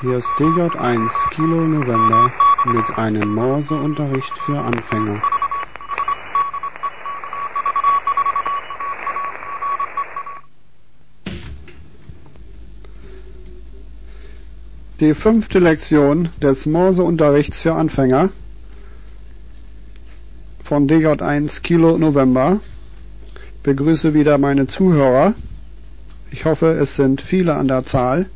Hier ist DJ1 Kilo November mit einem Morseunterricht für Anfänger. Die fünfte Lektion des Morseunterrichts für Anfänger von DJ1 Kilo November. Begrüße wieder meine Zuhörer. Ich hoffe, es sind viele an der Zahl.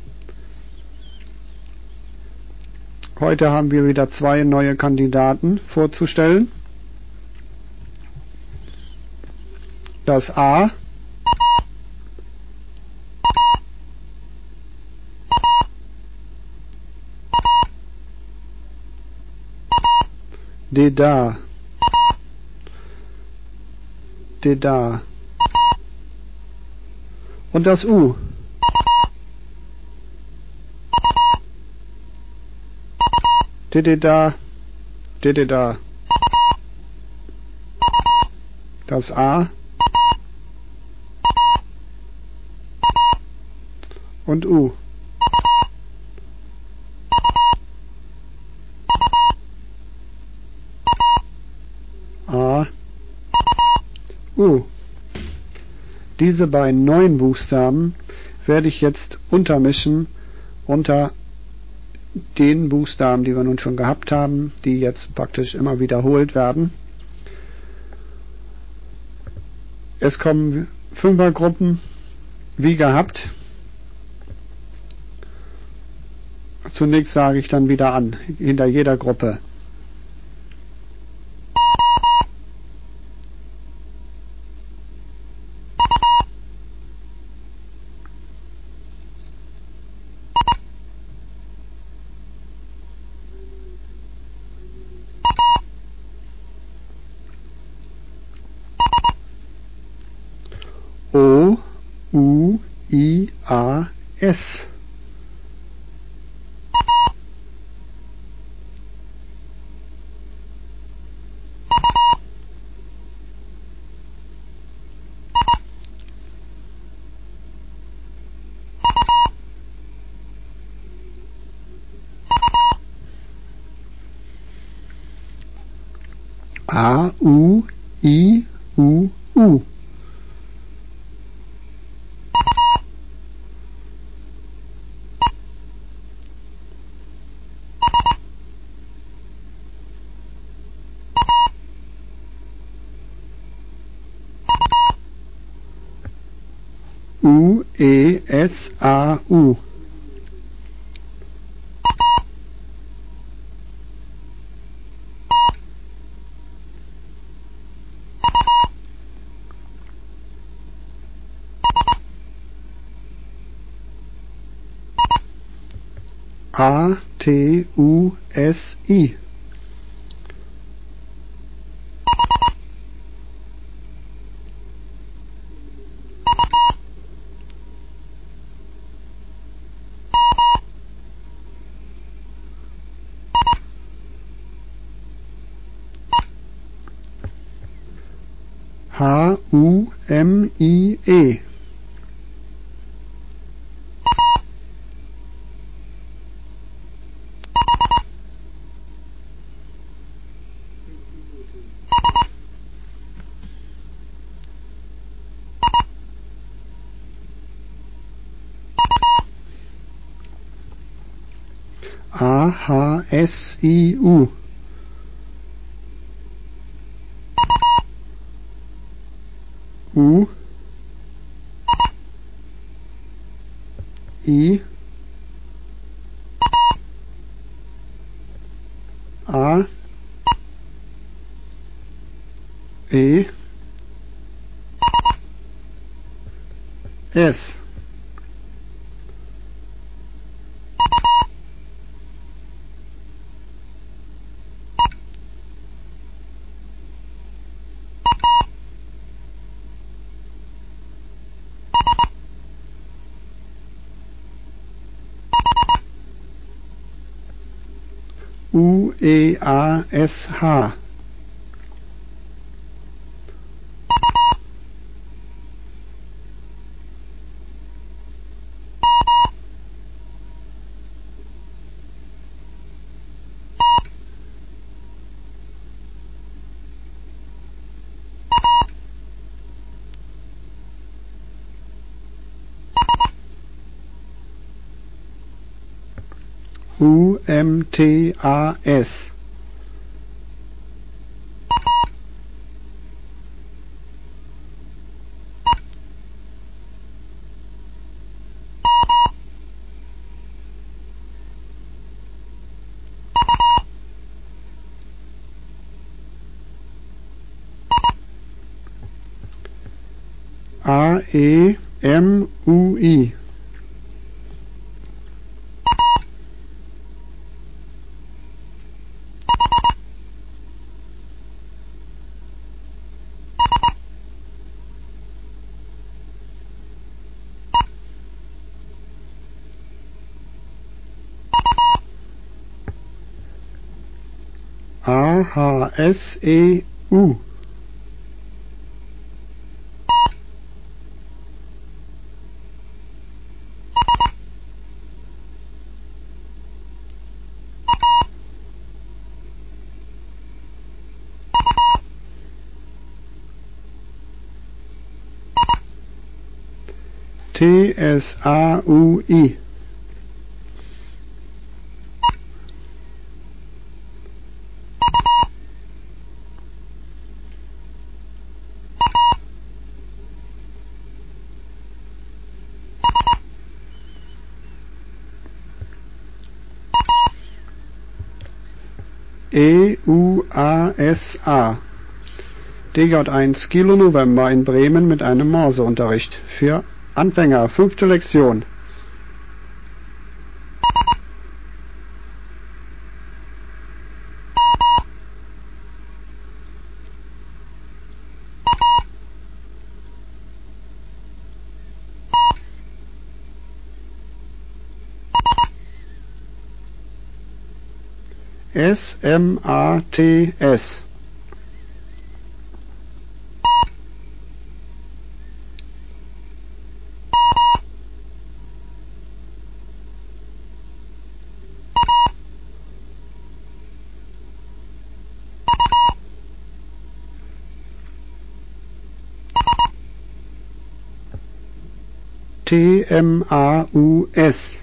Heute haben wir wieder zwei neue Kandidaten vorzustellen. Das A Deda Deda und das U. Didida, Didida. Das A. Und U. A. U. Diese beiden neuen Buchstaben werde ich jetzt untermischen unter den Buchstaben, die wir nun schon gehabt haben, die jetzt praktisch immer wiederholt werden. Es kommen Fünfergruppen wie gehabt. Zunächst sage ich dann wieder an, hinter jeder Gruppe. I-A-S. E S A U. A T U S I. H U M I E. A H S I U. U I A E S A S H. U M T R S R E M U E. R H S A U. I. E U A S A. DJ1 Kilo November in Bremen mit einem Morseunterricht für Anfänger, fünfte Lektion. S M A T S T M A U S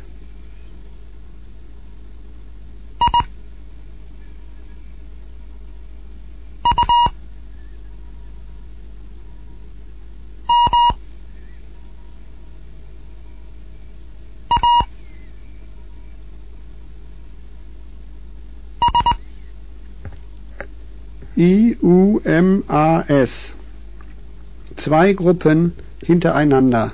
I U M A S Zwei Gruppen hintereinander.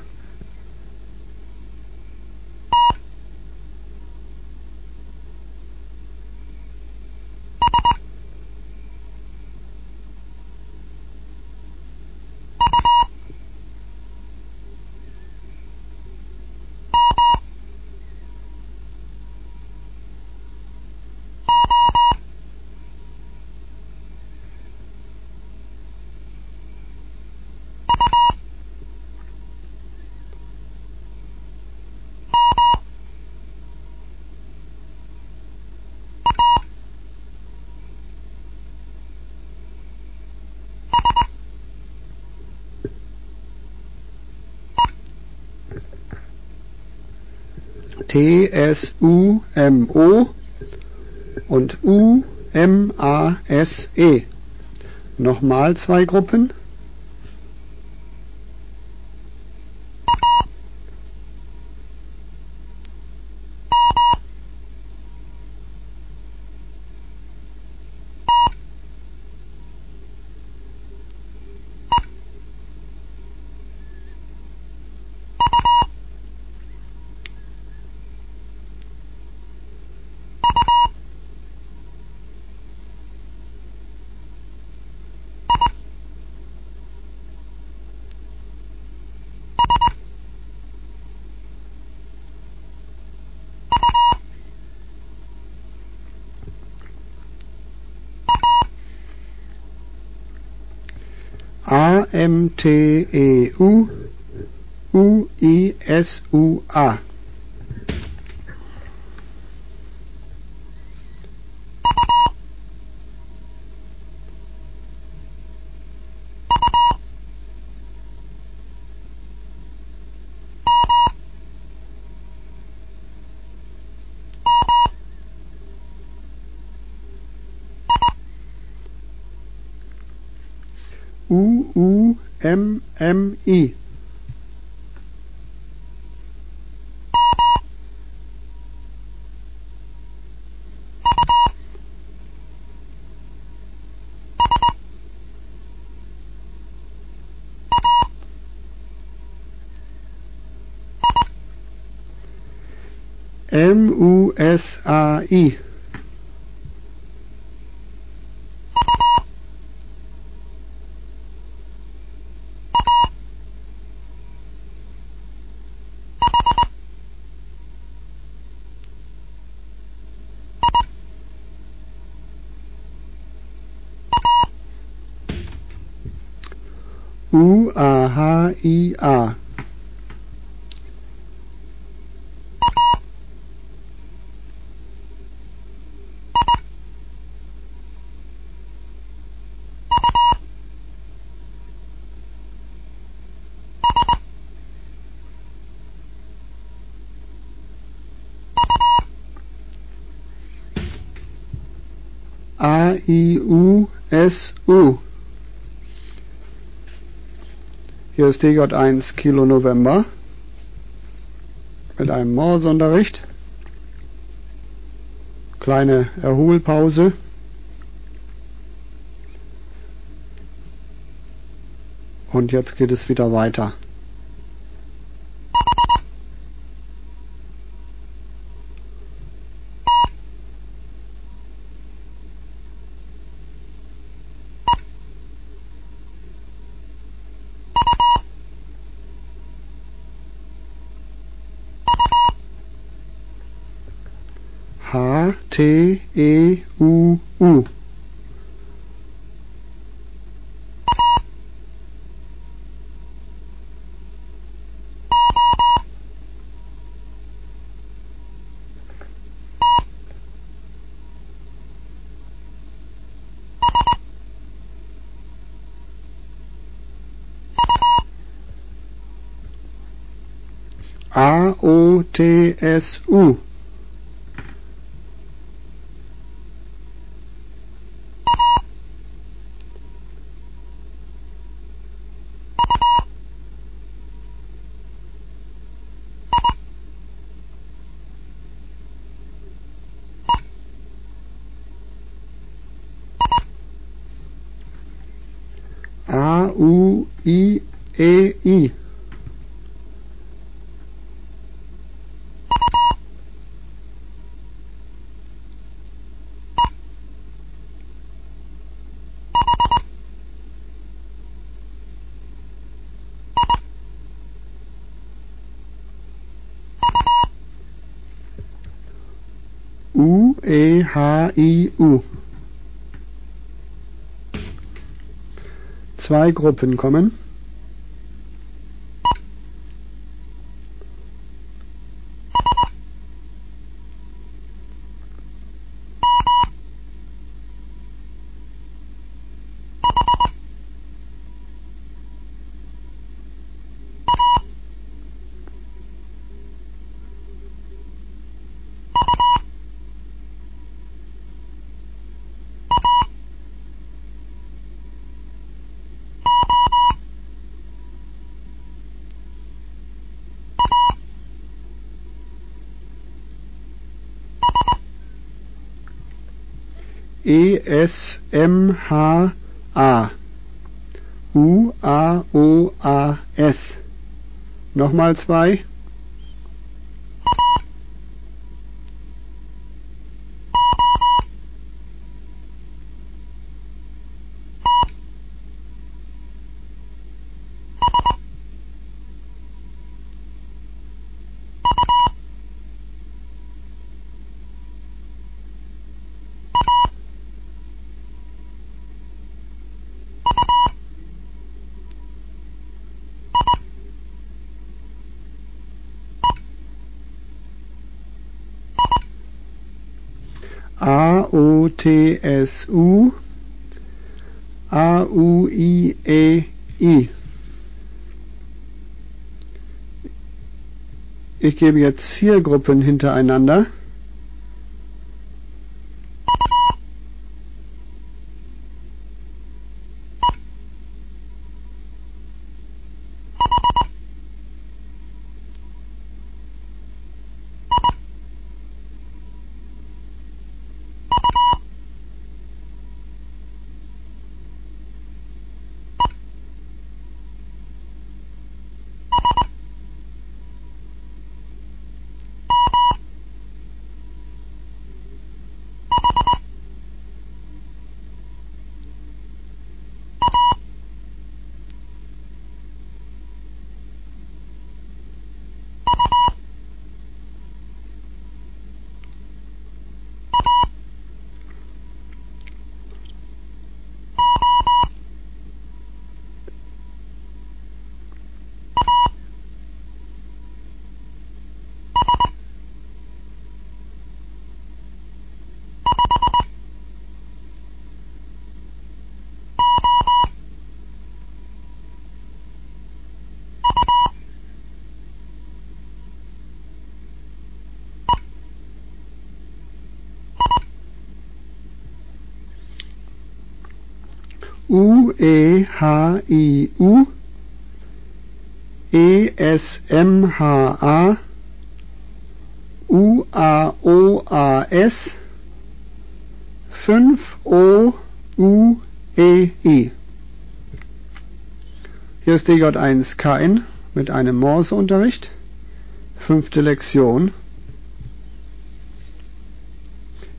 T S U M O und U M A S E. Nochmal zwei Gruppen. A M T E U U I S U A U U M M I. M U S A I. U A H A. A I U S U. Hier ist DJ1 Kilo November mit einem Morseunterricht. Kleine Erholpause. Und jetzt geht es wieder weiter. A O T S U. A U I E I. H I U. Zwei Gruppen kommen. E S M H A. U A O A S. Nochmal zwei. A O T S U A U I E. Ich gebe jetzt vier Gruppen hintereinander. U E H I U E S M H A U A O A S 5 O U E I. Hier ist DJ1 KN mit einem Morseunterricht. Fünfte Lektion.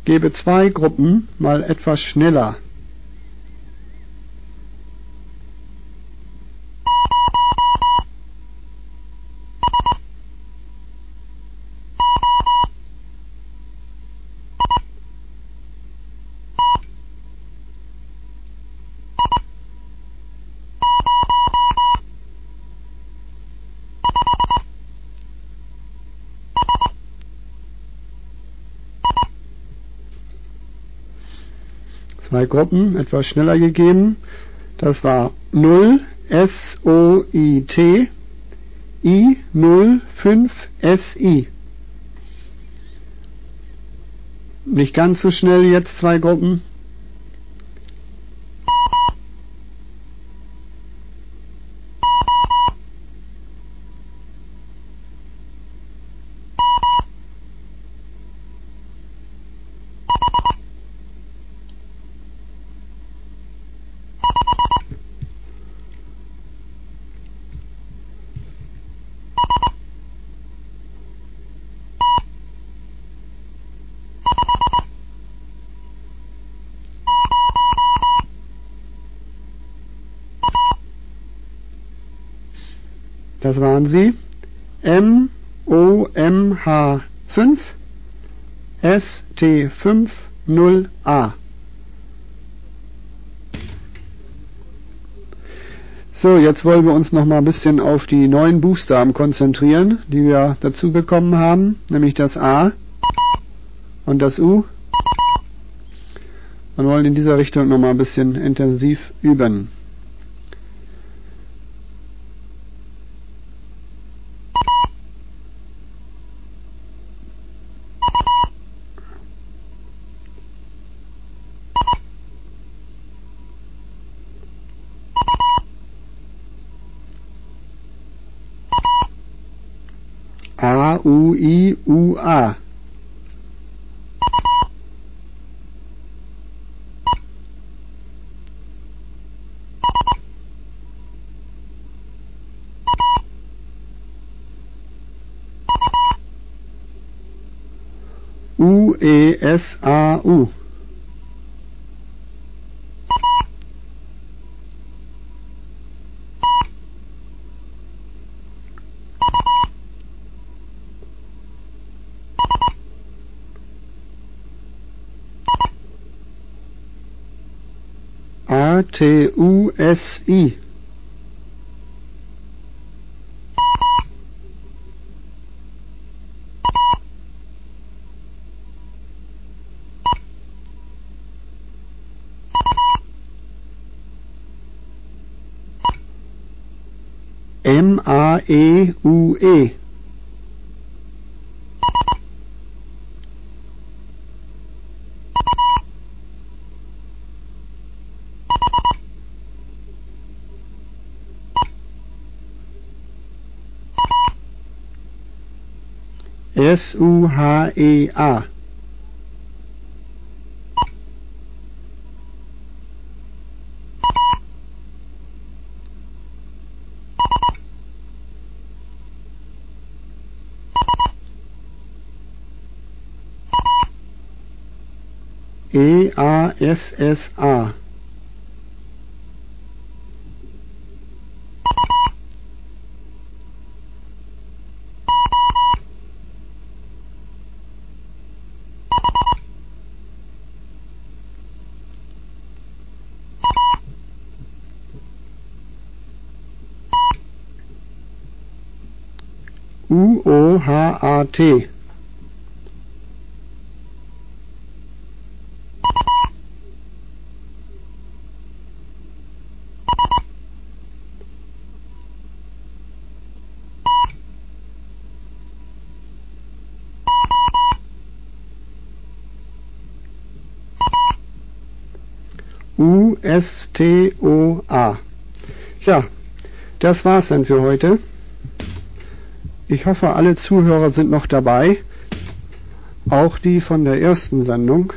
Gebe zwei Gruppen mal etwas schneller zwei Gruppen etwas schneller gegeben. Das war 0 S-O-I-T I 05 S-I. Nicht ganz so schnell jetzt zwei Gruppen. Das waren sie. M O M H 5 S T 5 0 A. So, jetzt wollen wir uns noch mal ein bisschen auf die neuen Buchstaben konzentrieren, die wir dazu bekommen haben, nämlich das A und das U. Und wollen in dieser Richtung noch mal ein bisschen intensiv üben. A. U E S A U. T U S I. M A E U E. S U H E A. A S S A. U O H A T. U S-T-O-A. Ja, das war's dann für heute. Ich hoffe, alle Zuhörer sind noch dabei, auch die von der ersten Sendung.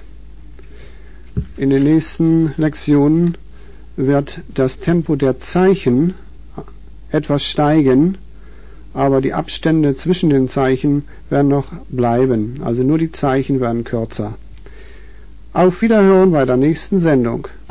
In den nächsten Lektionen wird das Tempo der Zeichen etwas steigen, aber die Abstände zwischen den Zeichen werden noch bleiben. Also nur die Zeichen werden kürzer. Auf Wiederhören bei der nächsten Sendung.